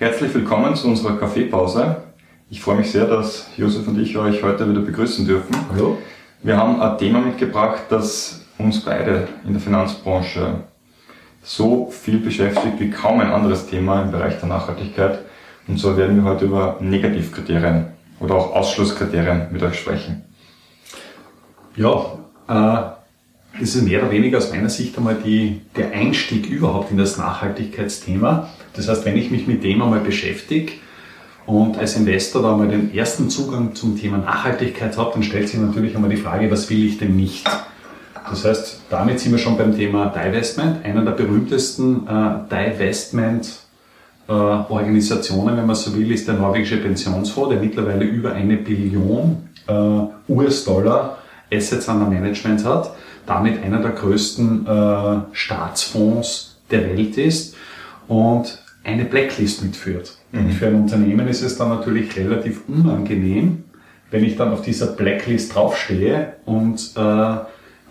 Herzlich willkommen zu unserer Kaffeepause. Ich freue mich sehr, dass Josef und ich euch heute wieder begrüßen dürfen. Hallo. Wir haben ein Thema mitgebracht, das uns beide in der Finanzbranche so viel beschäftigt wie kaum ein anderes Thema im Bereich der Nachhaltigkeit. Und so werden wir heute über Negativkriterien oder auch Ausschlusskriterien mit euch sprechen. Ja, äh, ist mehr oder weniger aus meiner Sicht einmal die, der Einstieg überhaupt in das Nachhaltigkeitsthema. Das heißt, wenn ich mich mit dem einmal beschäftige und als Investor da mal den ersten Zugang zum Thema Nachhaltigkeit habe, dann stellt sich natürlich einmal die Frage, was will ich denn nicht? Das heißt, damit sind wir schon beim Thema Divestment. Einer der berühmtesten äh, Divestment äh, Organisationen, wenn man so will, ist der norwegische Pensionsfonds, der mittlerweile über eine Billion äh, US-Dollar Assets under Management hat, damit einer der größten äh, Staatsfonds der Welt ist und eine Blacklist mitführt. Mhm. Und für ein Unternehmen ist es dann natürlich relativ unangenehm, wenn ich dann auf dieser Blacklist draufstehe und äh,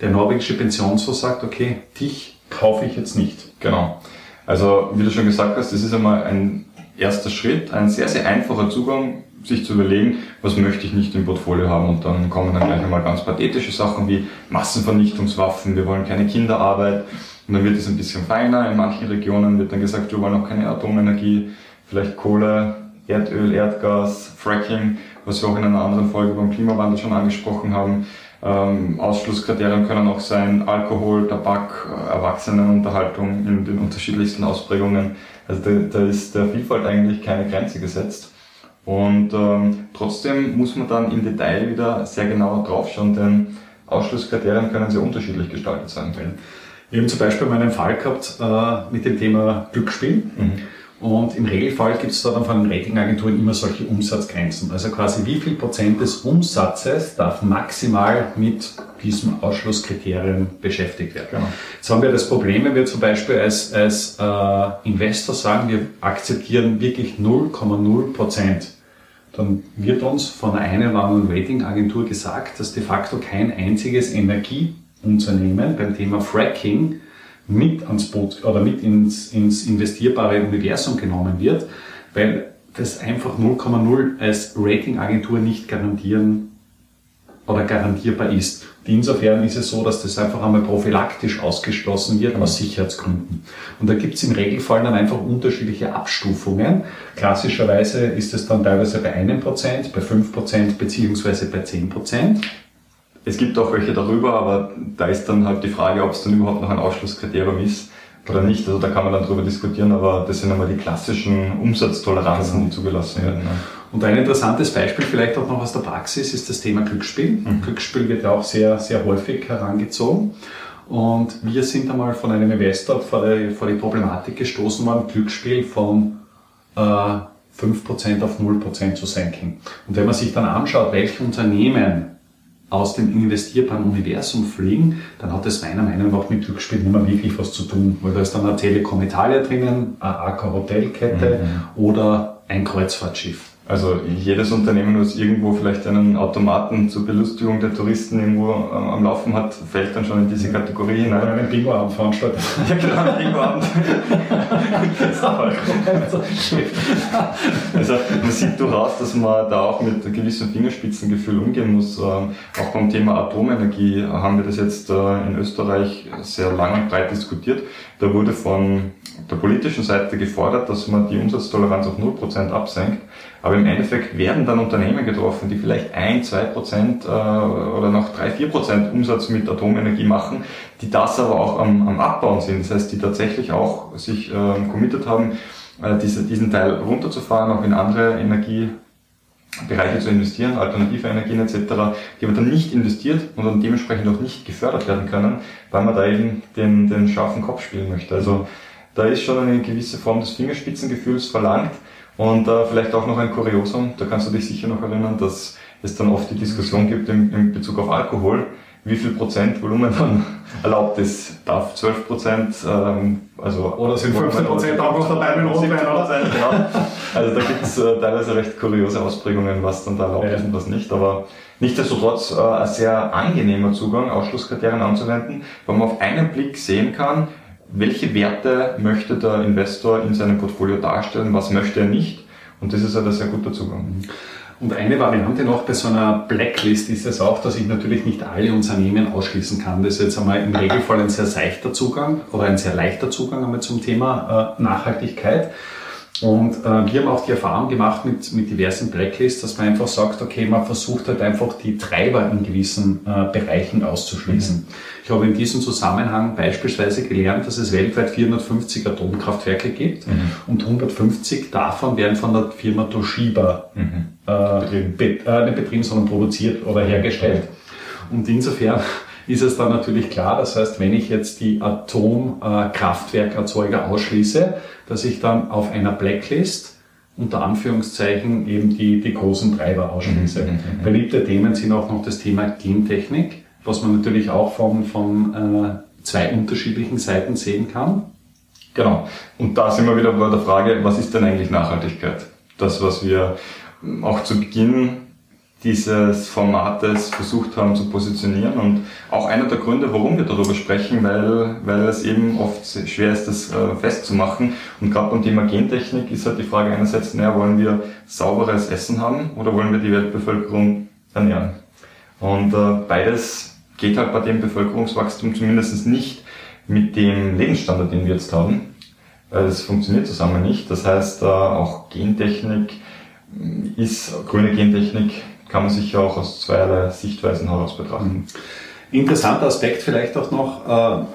der norwegische Pensionsfonds sagt, okay, dich kaufe ich jetzt nicht. Genau. Also, wie du schon gesagt hast, das ist einmal ein erster Schritt, ein sehr, sehr einfacher Zugang, sich zu überlegen, was möchte ich nicht im Portfolio haben. Und dann kommen dann gleich einmal ganz pathetische Sachen wie Massenvernichtungswaffen, wir wollen keine Kinderarbeit. Und dann wird es ein bisschen feiner. In manchen Regionen wird dann gesagt, wir wollen auch keine Atomenergie, vielleicht Kohle, Erdöl, Erdgas, Fracking, was wir auch in einer anderen Folge beim Klimawandel schon angesprochen haben. Ähm, Ausschlusskriterien können auch sein Alkohol, Tabak, äh, Erwachsenenunterhaltung in den unterschiedlichsten Ausprägungen. Also da, da ist der Vielfalt eigentlich keine Grenze gesetzt. Und ähm, trotzdem muss man dann im Detail wieder sehr genau draufschauen, denn Ausschlusskriterien können sehr unterschiedlich gestaltet sein. Wir haben zum Beispiel mal einen Fall gehabt äh, mit dem Thema Glücksspiel. Mhm. Und im Regelfall gibt es da dann von den Ratingagenturen immer solche Umsatzgrenzen. Also quasi wie viel Prozent des Umsatzes darf maximal mit diesem Ausschlusskriterium beschäftigt werden. Genau. Jetzt haben wir das Problem, wenn wir zum Beispiel als, als äh, Investor sagen, wir akzeptieren wirklich 0,0 Prozent, dann wird uns von einer oder anderen Ratingagentur gesagt, dass de facto kein einziges Energieunternehmen beim Thema Fracking mit ans Boot oder mit ins, ins investierbare Universum genommen wird, weil das einfach 0,0 als Ratingagentur nicht garantieren oder garantierbar ist. Insofern ist es so, dass das einfach einmal prophylaktisch ausgeschlossen wird aus Sicherheitsgründen. Und da gibt es im Regelfall dann einfach unterschiedliche Abstufungen. Klassischerweise ist es dann teilweise bei einem Prozent, bei fünf Prozent beziehungsweise bei zehn Prozent. Es gibt auch welche darüber, aber da ist dann halt die Frage, ob es dann überhaupt noch ein Ausschlusskriterium ist oder nicht. Also da kann man dann drüber diskutieren, aber das sind einmal die klassischen Umsatztoleranzen, die zugelassen werden. Ja. Und ein interessantes Beispiel vielleicht auch noch aus der Praxis ist das Thema Glücksspiel. Mhm. Glücksspiel wird ja auch sehr, sehr häufig herangezogen. Und wir sind einmal von einem Investor vor die, vor die Problematik gestoßen worden, Glücksspiel von äh, 5% auf 0% zu senken. Und wenn man sich dann anschaut, welche Unternehmen aus dem investierbaren Universum fliegen, dann hat das meiner Meinung nach mit Glücksspiel nicht mehr wirklich was zu tun, weil da ist dann eine Telekom Italia drinnen, eine AK Hotelkette mhm. oder ein Kreuzfahrtschiff. Also jedes Unternehmen, was irgendwo vielleicht einen Automaten zur Belustigung der Touristen irgendwo ähm, am Laufen hat, fällt dann schon in diese Kategorie hinein. Oder einen Bingo-Abend veranstaltet. ja genau, einen Bingo-Abend. also man sieht durchaus, dass man da auch mit einem gewissen Fingerspitzengefühl umgehen muss. Ähm, auch beim Thema Atomenergie haben wir das jetzt äh, in Österreich sehr lang und breit diskutiert. Da wurde von der politischen Seite gefordert, dass man die Umsatztoleranz auf 0% absenkt. Aber im Endeffekt werden dann Unternehmen getroffen, die vielleicht 1, 2 Prozent äh, oder noch 3, 4 Prozent Umsatz mit Atomenergie machen, die das aber auch am, am Abbauen sind. Das heißt, die tatsächlich auch sich äh, committed haben, äh, diese, diesen Teil runterzufahren, auch in andere Energiebereiche zu investieren, alternative Energien etc., die aber dann nicht investiert und dann dementsprechend auch nicht gefördert werden können, weil man da eben den, den scharfen Kopf spielen möchte. Also da ist schon eine gewisse Form des Fingerspitzengefühls verlangt und äh, vielleicht auch noch ein Kuriosum, da kannst du dich sicher noch erinnern, dass es dann oft die Diskussion gibt in, in Bezug auf Alkohol, wie viel Prozent Volumen dann erlaubt ist. Darf 12 Prozent, ähm, also... Oder sind 15 Prozent auch noch dabei mit Rotwein, oder? Genau. Also da gibt es äh, teilweise recht kuriose Ausprägungen, was dann da erlaubt ja. ist und was nicht, aber nichtsdestotrotz äh, ein sehr angenehmer Zugang, Ausschlusskriterien anzuwenden, weil man auf einen Blick sehen kann, welche Werte möchte der Investor in seinem Portfolio darstellen, was möchte er nicht. Und das ist halt ein sehr guter Zugang. Und eine Variante noch bei so einer Blacklist ist es auch, dass ich natürlich nicht alle Unternehmen ausschließen kann. Das ist jetzt einmal im Regelfall ein sehr seichter Zugang oder ein sehr leichter Zugang einmal zum Thema äh, Nachhaltigkeit. Und äh, wir haben auch die Erfahrung gemacht mit, mit diversen Blacklists, dass man einfach sagt, okay, man versucht halt einfach die Treiber in gewissen äh, Bereichen auszuschließen. Mhm. Ich habe in diesem Zusammenhang beispielsweise gelernt, dass es weltweit 450 Atomkraftwerke gibt mhm. und 150 davon werden von der Firma Toshiba mhm. äh, betrieben. Be äh, nicht betrieben, sondern produziert oder hergestellt. Und insofern ist es dann natürlich klar, das heißt, wenn ich jetzt die Atomkraftwerkerzeuger ausschließe, dass ich dann auf einer Blacklist unter Anführungszeichen eben die, die großen Treiber ausschließe. Mhm, mhm, mhm. Beliebte Themen sind auch noch das Thema Gentechnik, was man natürlich auch von, von äh, zwei unterschiedlichen Seiten sehen kann. Genau. Und da sind wir wieder bei der Frage, was ist denn eigentlich Nachhaltigkeit? Das, was wir auch zu Beginn dieses Formates versucht haben zu positionieren und auch einer der Gründe, warum wir darüber sprechen, weil, weil es eben oft schwer ist, das äh, festzumachen. Und gerade beim Thema Gentechnik ist halt die Frage einerseits, naja, wollen wir sauberes Essen haben oder wollen wir die Weltbevölkerung ernähren? Und äh, beides geht halt bei dem Bevölkerungswachstum zumindest nicht mit dem Lebensstandard, den wir jetzt haben, es funktioniert zusammen nicht. Das heißt, äh, auch Gentechnik ist, grüne Gentechnik kann man sich ja auch aus zweierlei Sichtweisen heraus betrachten. Interessanter Aspekt vielleicht auch noch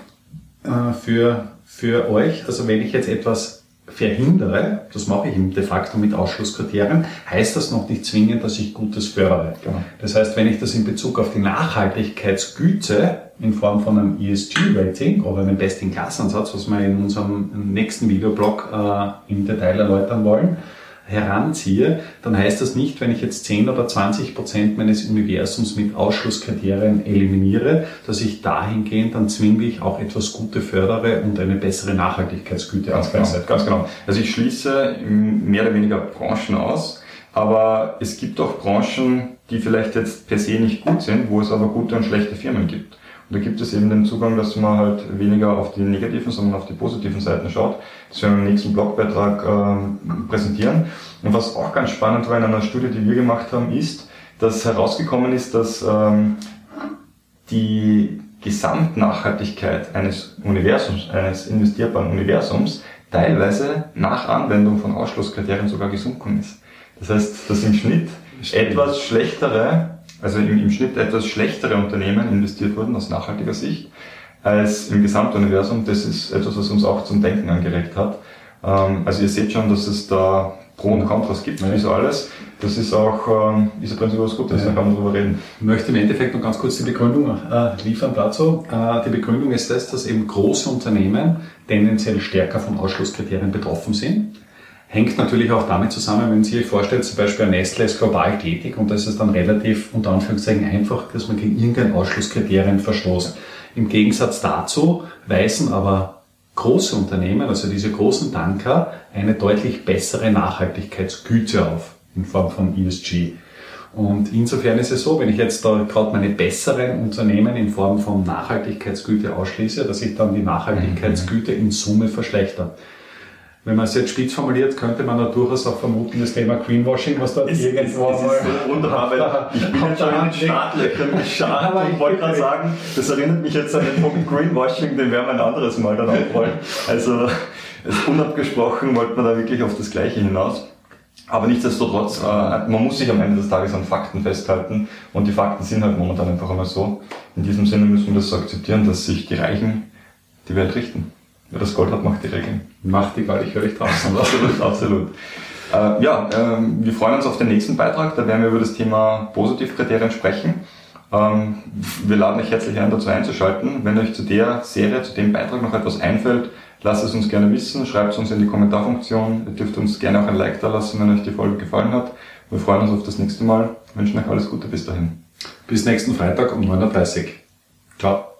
äh, äh, für, für euch. Also wenn ich jetzt etwas verhindere, das mache ich de facto mit Ausschlusskriterien, heißt das noch nicht zwingend, dass ich Gutes fördere. Genau. Das heißt, wenn ich das in Bezug auf die Nachhaltigkeitsgüte in Form von einem ESG-Rating oder einem Best-in-Class-Ansatz, was wir in unserem nächsten Videoblog äh, im Detail erläutern wollen, heranziehe, dann heißt das nicht, wenn ich jetzt 10 oder 20 Prozent meines Universums mit Ausschlusskriterien eliminiere, dass ich dahingehend dann zwinglich auch etwas Gute fördere und eine bessere Nachhaltigkeitsgüte ganz genau, ganz genau. Also ich schließe mehr oder weniger Branchen aus, aber es gibt auch Branchen, die vielleicht jetzt per se nicht gut sind, wo es aber gute und schlechte Firmen gibt. Und da gibt es eben den Zugang, dass man halt weniger auf die negativen, sondern auf die positiven Seiten schaut. Das werden wir im nächsten Blogbeitrag äh, präsentieren. Und was auch ganz spannend war in einer Studie, die wir gemacht haben, ist, dass herausgekommen ist, dass ähm, die Gesamtnachhaltigkeit eines Universums, eines investierbaren Universums, teilweise nach Anwendung von Ausschlusskriterien sogar gesunken ist. Das heißt, dass im Schnitt etwas schlechtere also im, im Schnitt etwas schlechtere Unternehmen investiert wurden aus nachhaltiger Sicht als im Gesamtuniversum. Das ist etwas, was uns auch zum Denken angeregt hat. Ähm, also ihr seht schon, dass es da Pro und Kontras gibt, wie so alles. Das ist auch, ähm, ist ja prinzipiell was Gutes, ja. da kann man drüber reden. Ich möchte im Endeffekt noch ganz kurz die Begründung äh, liefern dazu. Äh, die Begründung ist das, dass eben große Unternehmen tendenziell stärker von Ausschlusskriterien betroffen sind. Hängt natürlich auch damit zusammen, wenn Sie sich vorstellen, zum Beispiel ein Nestle ist global tätig und das ist dann relativ unter Anführungszeichen einfach, dass man gegen irgendein Ausschlusskriterien verstoßt. Im Gegensatz dazu weisen aber große Unternehmen, also diese großen Tanker, eine deutlich bessere Nachhaltigkeitsgüte auf in Form von ESG. Und insofern ist es so, wenn ich jetzt da gerade meine besseren Unternehmen in Form von Nachhaltigkeitsgüte ausschließe, dass ich dann die Nachhaltigkeitsgüte in Summe verschlechter. Wenn man es jetzt spitz formuliert, könnte man da durchaus auch vermuten, das Thema Greenwashing, was dort es, irgendwo es, es ist so wunderbar, weil ich bin jetzt schon in den Startlöchern geschadet und wollte gerade sagen, das erinnert mich jetzt an den Punkt Greenwashing, den werden wir ein anderes Mal dann aufrollen. Also unabgesprochen wollten wir da wirklich auf das Gleiche hinaus. Aber nichtsdestotrotz, äh, man muss sich am Ende des Tages an Fakten festhalten und die Fakten sind halt momentan einfach einmal so. In diesem Sinne müssen wir das so akzeptieren, dass sich die Reichen die Welt richten. Wer das Gold hat, macht die Regeln. Macht die Gold, ich höre dich draußen. absolut, absolut. Äh, ja, äh, wir freuen uns auf den nächsten Beitrag. Da werden wir über das Thema Positivkriterien sprechen. Ähm, wir laden euch herzlich ein, dazu einzuschalten. Wenn euch zu der Serie, zu dem Beitrag noch etwas einfällt, lasst es uns gerne wissen. Schreibt es uns in die Kommentarfunktion. Ihr dürft uns gerne auch ein Like da lassen, wenn euch die Folge gefallen hat. Wir freuen uns auf das nächste Mal. Wünschen euch alles Gute bis dahin. Bis nächsten Freitag um 9.30 Uhr. Ciao.